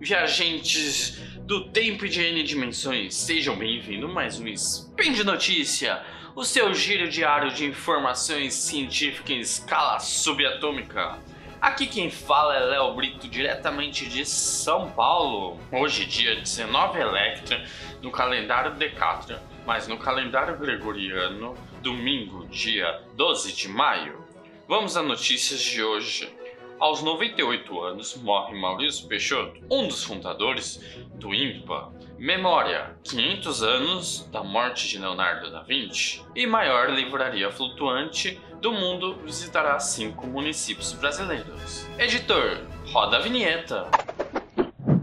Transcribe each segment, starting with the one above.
viajantes do tempo e de N dimensões, sejam bem-vindos mais um Spin de Notícia, o seu giro diário de informações científicas em escala subatômica. Aqui quem fala é Léo Brito, diretamente de São Paulo. Hoje, dia 19 Electra, no calendário Decatra, mas no calendário gregoriano, domingo, dia 12 de maio. Vamos às notícias de hoje. Aos 98 anos, morre Maurício Peixoto, um dos fundadores do INPA. Memória: 500 anos da morte de Leonardo da Vinci. E maior livraria flutuante do mundo visitará cinco municípios brasileiros. Editor: roda a vinheta.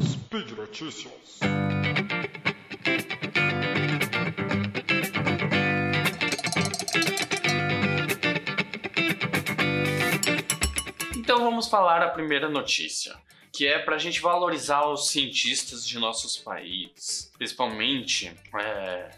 Speed Notícias. Vamos falar a primeira notícia, que é para a gente valorizar os cientistas de nossos países, principalmente, é,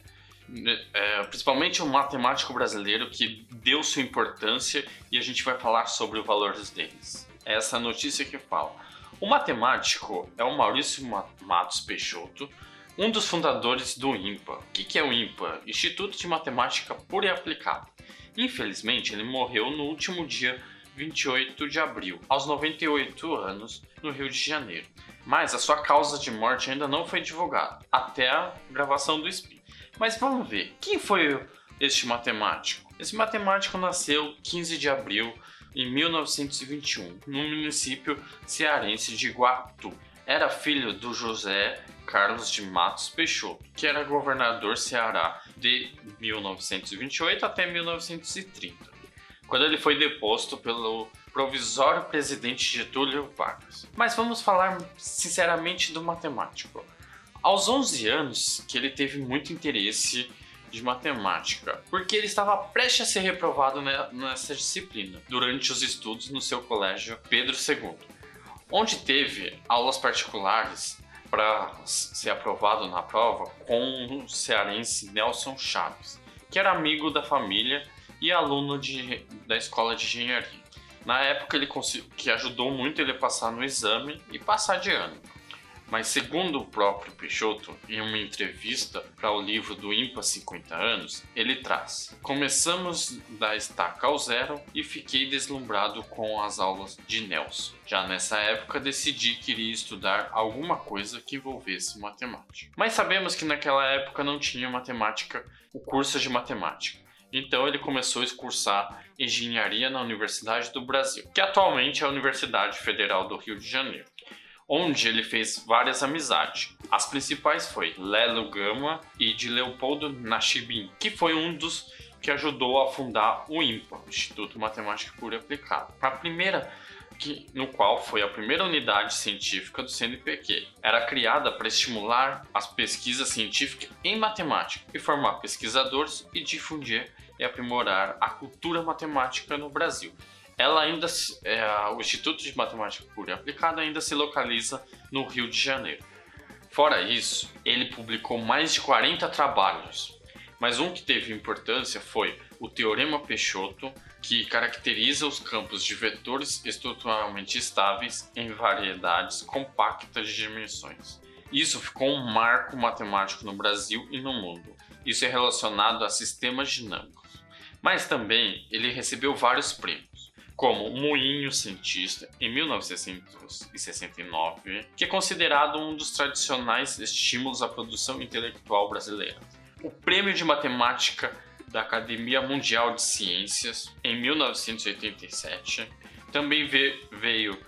é, principalmente o matemático brasileiro que deu sua importância e a gente vai falar sobre os valores deles. É essa notícia que fala. O matemático é o Maurício Matos Peixoto, um dos fundadores do INPA. O que é o INPA? Instituto de Matemática Pura e Aplicada. Infelizmente, ele morreu no último dia 28 de abril, aos 98 anos, no Rio de Janeiro. Mas a sua causa de morte ainda não foi divulgada, até a gravação do SPIN. Mas vamos ver, quem foi este matemático? Esse matemático nasceu 15 de abril em 1921, no município cearense de Iguatu. Era filho do José Carlos de Matos Peixoto, que era governador Ceará de 1928 até 1930 quando ele foi deposto pelo provisório presidente Getúlio Vargas. Mas vamos falar sinceramente do matemático. Aos 11 anos que ele teve muito interesse de matemática, porque ele estava prestes a ser reprovado nessa disciplina durante os estudos no seu colégio Pedro II, onde teve aulas particulares para ser aprovado na prova com o cearense Nelson Chaves, que era amigo da família e aluno de, da escola de engenharia. Na época ele que ajudou muito ele a passar no exame e passar de ano. Mas segundo o próprio Peixoto, em uma entrevista para o livro do IMPA 50 anos, ele traz: Começamos da estaca ao zero e fiquei deslumbrado com as aulas de Nelson. Já nessa época decidi que iria estudar alguma coisa que envolvesse matemática. Mas sabemos que naquela época não tinha matemática, o curso de matemática. Então ele começou a cursar engenharia na Universidade do Brasil, que atualmente é a Universidade Federal do Rio de Janeiro, onde ele fez várias amizades. As principais foi Lelo Gama e de Leopoldo Nachibin, que foi um dos que ajudou a fundar o IMPA, Instituto Matemática Pura e Aplicada. A primeira que, no qual foi a primeira unidade científica do CNPq. Era criada para estimular as pesquisas científicas em matemática e formar pesquisadores e difundir e aprimorar a cultura matemática no Brasil. Ela ainda, é, o Instituto de Matemática Pura e Aplicada ainda se localiza no Rio de Janeiro. Fora isso, ele publicou mais de 40 trabalhos, mas um que teve importância foi o Teorema Peixoto, que caracteriza os campos de vetores estruturalmente estáveis em variedades compactas de dimensões. Isso ficou um marco matemático no Brasil e no mundo. Isso é relacionado a sistemas dinâmicos. Mas também ele recebeu vários prêmios, como o Moinho Cientista em 1969, que é considerado um dos tradicionais estímulos à produção intelectual brasileira. O Prêmio de Matemática da Academia Mundial de Ciências em 1987. Também veio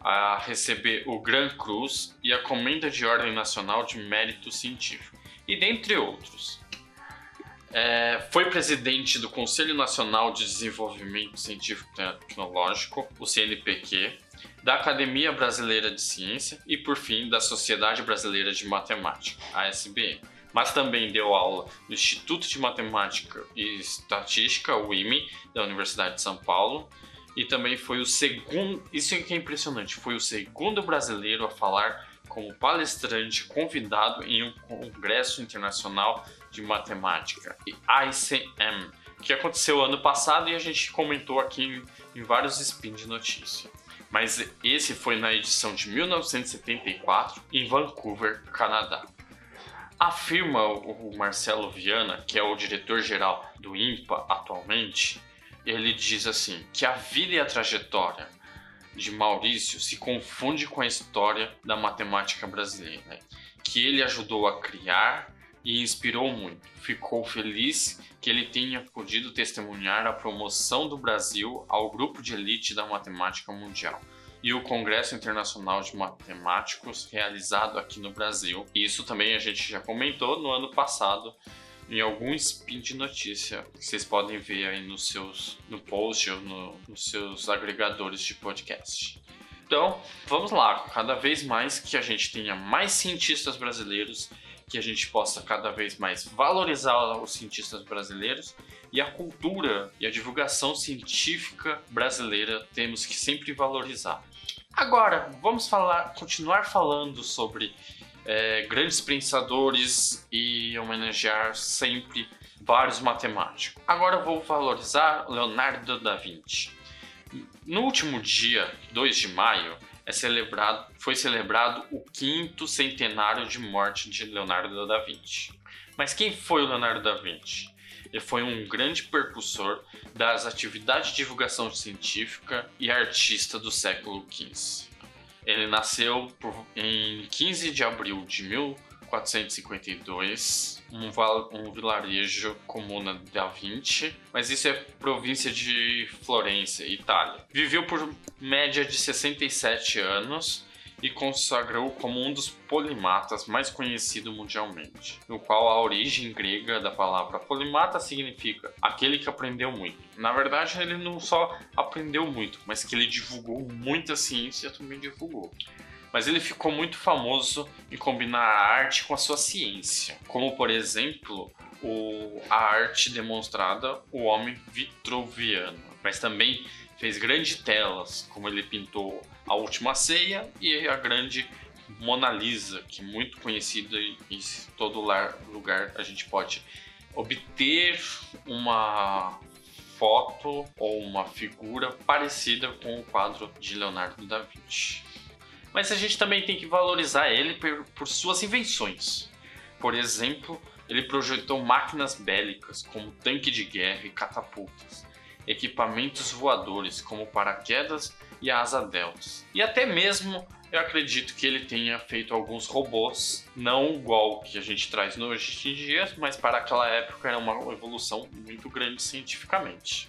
a receber o Gran Cruz e a Comenda de Ordem Nacional de Mérito Científico, e dentre outros. É, foi presidente do Conselho Nacional de Desenvolvimento Científico e Tecnológico, o CNPq, da Academia Brasileira de Ciência e, por fim, da Sociedade Brasileira de Matemática, a SBM mas também deu aula no Instituto de Matemática e Estatística, o IME, da Universidade de São Paulo, e também foi o segundo, isso é que é impressionante, foi o segundo brasileiro a falar como palestrante convidado em um congresso internacional de matemática, ICM, que aconteceu ano passado e a gente comentou aqui em, vários spin de notícia. mas esse foi na edição de 1974 em Vancouver, Canadá. Afirma o Marcelo Viana, que é o diretor-geral do INPA atualmente, ele diz assim que a vida e a trajetória de Maurício se confunde com a história da matemática brasileira, que ele ajudou a criar e inspirou muito. Ficou feliz que ele tenha podido testemunhar a promoção do Brasil ao grupo de elite da matemática mundial e o Congresso Internacional de Matemáticos realizado aqui no Brasil. Isso também a gente já comentou no ano passado em algum spin de notícia que vocês podem ver aí nos seus no post ou no, nos seus agregadores de podcast. Então, vamos lá, cada vez mais que a gente tenha mais cientistas brasileiros, que a gente possa cada vez mais valorizar os cientistas brasileiros e a cultura e a divulgação científica brasileira temos que sempre valorizar. Agora, vamos falar, continuar falando sobre é, grandes pensadores e homenagear sempre vários matemáticos. Agora vou valorizar Leonardo da Vinci. No último dia, 2 de maio, é celebrado, foi celebrado o quinto centenário de morte de Leonardo da Vinci. Mas quem foi o Leonardo da Vinci? Ele foi um grande percussor das atividades de divulgação científica e artista do século XV. Ele nasceu em 15 de abril de 1452, um, um vilarejo comuna da Vinci, mas isso é província de Florença, Itália. Viveu por média de 67 anos e consagrou como um dos polimatas mais conhecido mundialmente, no qual a origem grega da palavra polimata significa aquele que aprendeu muito. Na verdade, ele não só aprendeu muito, mas que ele divulgou muita ciência também divulgou mas ele ficou muito famoso em combinar a arte com a sua ciência, como por exemplo o, a arte demonstrada o homem vitruviano, mas também fez grandes telas, como ele pintou a Última Ceia e a grande Mona Lisa, que é muito conhecida em todo lugar a gente pode obter uma foto ou uma figura parecida com o quadro de Leonardo da Vinci. Mas a gente também tem que valorizar ele por, por suas invenções. Por exemplo, ele projetou máquinas bélicas como tanque de guerra e catapultas, equipamentos voadores como paraquedas e asa deltas. E até mesmo eu acredito que ele tenha feito alguns robôs, não igual que a gente traz hoje em dia, mas para aquela época era uma evolução muito grande cientificamente.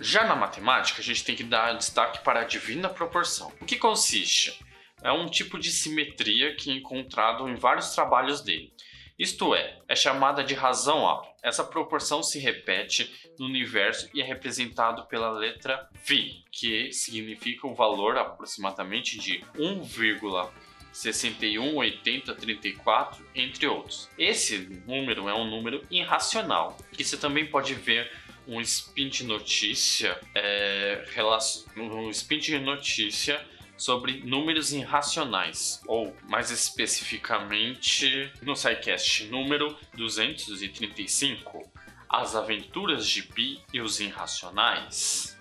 Já na matemática, a gente tem que dar destaque para a divina proporção. O que consiste? É um tipo de simetria que é encontrado em vários trabalhos dele. Isto é, é chamada de razão alta. Essa proporção se repete no universo e é representado pela letra Φ, que significa o valor aproximadamente de 1,618034, entre outros. Esse número é um número irracional, que você também pode ver um spin de notícia, é, um spin de notícia sobre números irracionais, ou mais especificamente no SciCast número 235, As Aventuras de Pi e os Irracionais,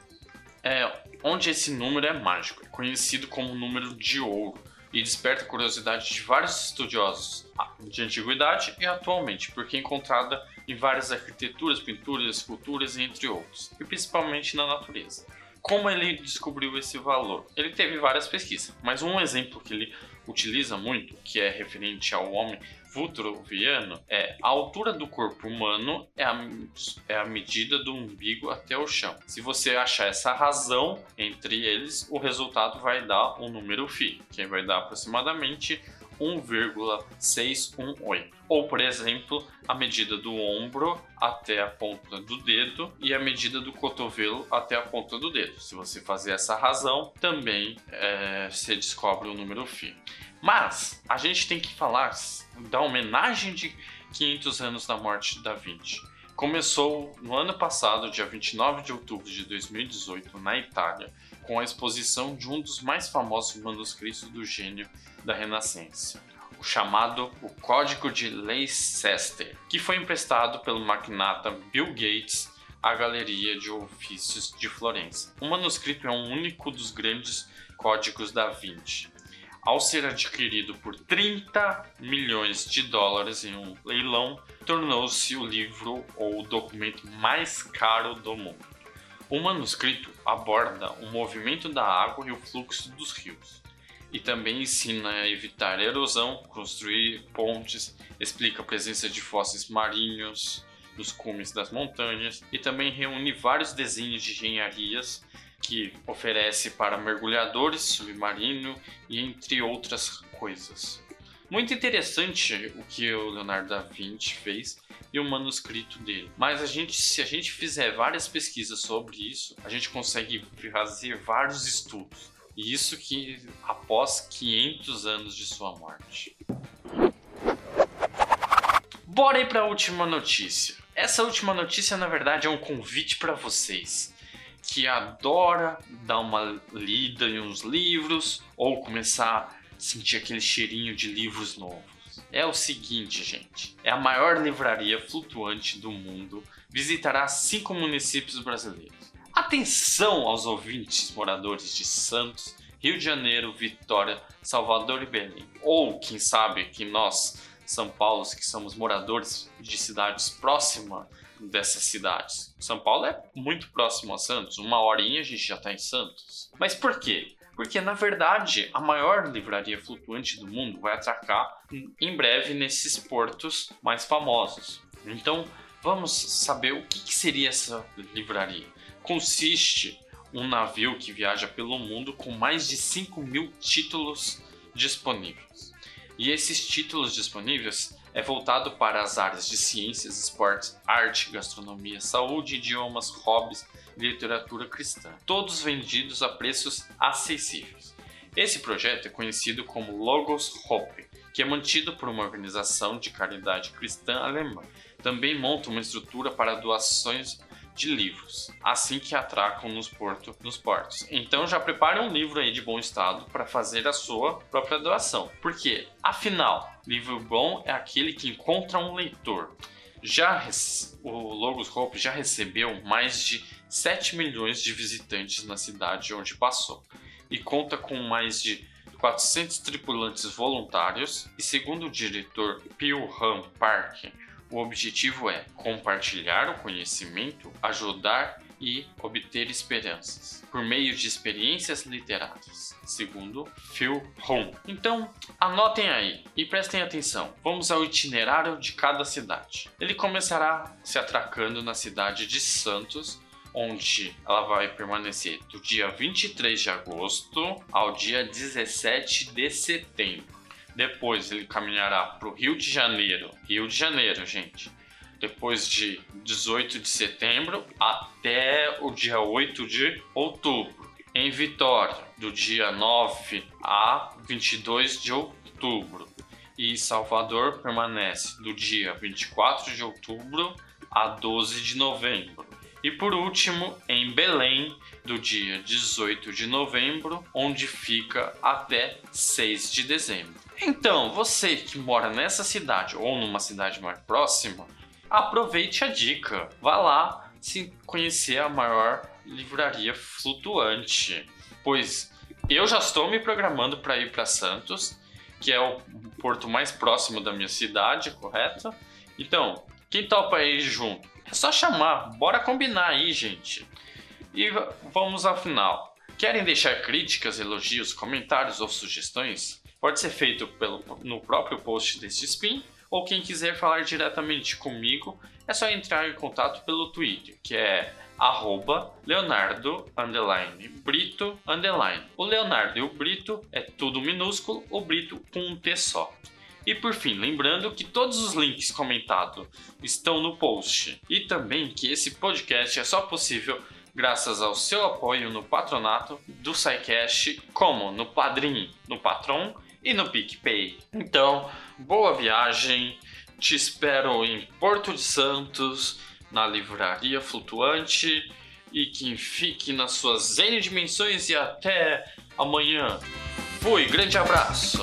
é, onde esse número é mágico, é conhecido como número de ouro e desperta a curiosidade de vários estudiosos de antiguidade e atualmente, porque é encontrada em várias arquiteturas, pinturas, esculturas, entre outros, e principalmente na natureza. Como ele descobriu esse valor? Ele teve várias pesquisas, mas um exemplo que ele utiliza muito, que é referente ao homem vitruviano, é a altura do corpo humano é a, é a medida do umbigo até o chão. Se você achar essa razão entre eles, o resultado vai dar um número φ, que vai dar aproximadamente 1,618. Ou, por exemplo, a medida do ombro até a ponta do dedo e a medida do cotovelo até a ponta do dedo. Se você fazer essa razão, também é, você descobre o número φ. Mas a gente tem que falar da homenagem de 500 anos da morte Da Vinci. Começou no ano passado, dia 29 de outubro de 2018, na Itália, com a exposição de um dos mais famosos manuscritos do gênio da Renascença, o chamado o Código de Leicester, que foi emprestado pelo magnata Bill Gates à Galeria de Ofícios de Florença. O manuscrito é um único dos grandes Códigos da Vinci. Ao ser adquirido por 30 milhões de dólares em um leilão, tornou-se o livro ou o documento mais caro do mundo. O manuscrito aborda o movimento da água e o fluxo dos rios, e também ensina a evitar erosão, construir pontes, explica a presença de fósseis marinhos nos cumes das montanhas e também reúne vários desenhos de engenharias que oferece para mergulhadores, submarino e entre outras coisas. Muito interessante o que o Leonardo da Vinci fez e o manuscrito dele. Mas a gente, se a gente fizer várias pesquisas sobre isso, a gente consegue fazer vários estudos. E isso que após 500 anos de sua morte. Bora aí para a última notícia. Essa última notícia, na verdade, é um convite para vocês que adora dar uma lida em uns livros ou começar sentir aquele cheirinho de livros novos. É o seguinte, gente: é a maior livraria flutuante do mundo. Visitará cinco municípios brasileiros. Atenção aos ouvintes moradores de Santos, Rio de Janeiro, Vitória, Salvador e Belém. Ou, quem sabe, que nós, São Paulo, que somos moradores de cidades próximas dessas cidades. São Paulo é muito próximo a Santos, uma horinha a gente já está em Santos. Mas por quê? Porque na verdade a maior livraria flutuante do mundo vai atracar em breve nesses portos mais famosos. Então vamos saber o que, seria essa livraria. Consiste um navio que viaja pelo mundo com mais de 5 mil títulos disponíveis. E esses títulos disponíveis é voltado para as áreas de ciências, esportes, arte, gastronomia, saúde, idiomas, hobbies literatura cristã, todos vendidos a preços acessíveis. Esse projeto é conhecido como Logos Hope, que é mantido por uma organização de caridade cristã alemã. Também monta uma estrutura para doações de livros, assim que atracam nos, porto, nos portos. Então já prepare um livro aí de bom estado para fazer a sua própria doação. Porque, afinal, livro bom é aquele que encontra um leitor. Já o Logos Hope já recebeu mais de 7 milhões de visitantes na cidade onde passou e conta com mais de 400 tripulantes voluntários e segundo o diretor Pilham Park, o objetivo é compartilhar o conhecimento, ajudar e obter esperanças por meio de experiências literárias, segundo Phil Home. Então, anotem aí e prestem atenção. Vamos ao itinerário de cada cidade. Ele começará se atracando na cidade de Santos, onde ela vai permanecer do dia 23 de agosto ao dia 17 de setembro. Depois ele caminhará para o Rio de Janeiro. Rio de Janeiro, gente. Depois de 18 de setembro até o dia 8 de outubro. Em Vitória, do dia 9 a 22 de outubro. E Salvador permanece do dia 24 de outubro a 12 de novembro. E por último, em Belém, do dia 18 de novembro, onde fica até 6 de dezembro. Então, você que mora nessa cidade ou numa cidade mais próxima, aproveite a dica. Vá lá se conhecer a maior livraria flutuante, pois eu já estou me programando para ir para Santos, que é o porto mais próximo da minha cidade, correto? Então, quem topa ir junto? É só chamar, bora combinar aí, gente. E vamos ao final. Querem deixar críticas, elogios, comentários ou sugestões? Pode ser feito pelo, no próprio post deste spin, ou quem quiser falar diretamente comigo, é só entrar em contato pelo Twitter, que é arroba Leonardo underline, Brito underline. O Leonardo e o Brito é tudo minúsculo, o Brito com um T só. E por fim, lembrando que todos os links comentados estão no post e também que esse podcast é só possível graças ao seu apoio no patronato do SciCast, como no Padrim, no Patron e no PicPay. Então, boa viagem, te espero em Porto de Santos, na Livraria Flutuante e que fique nas suas N dimensões e até amanhã. Fui, grande abraço!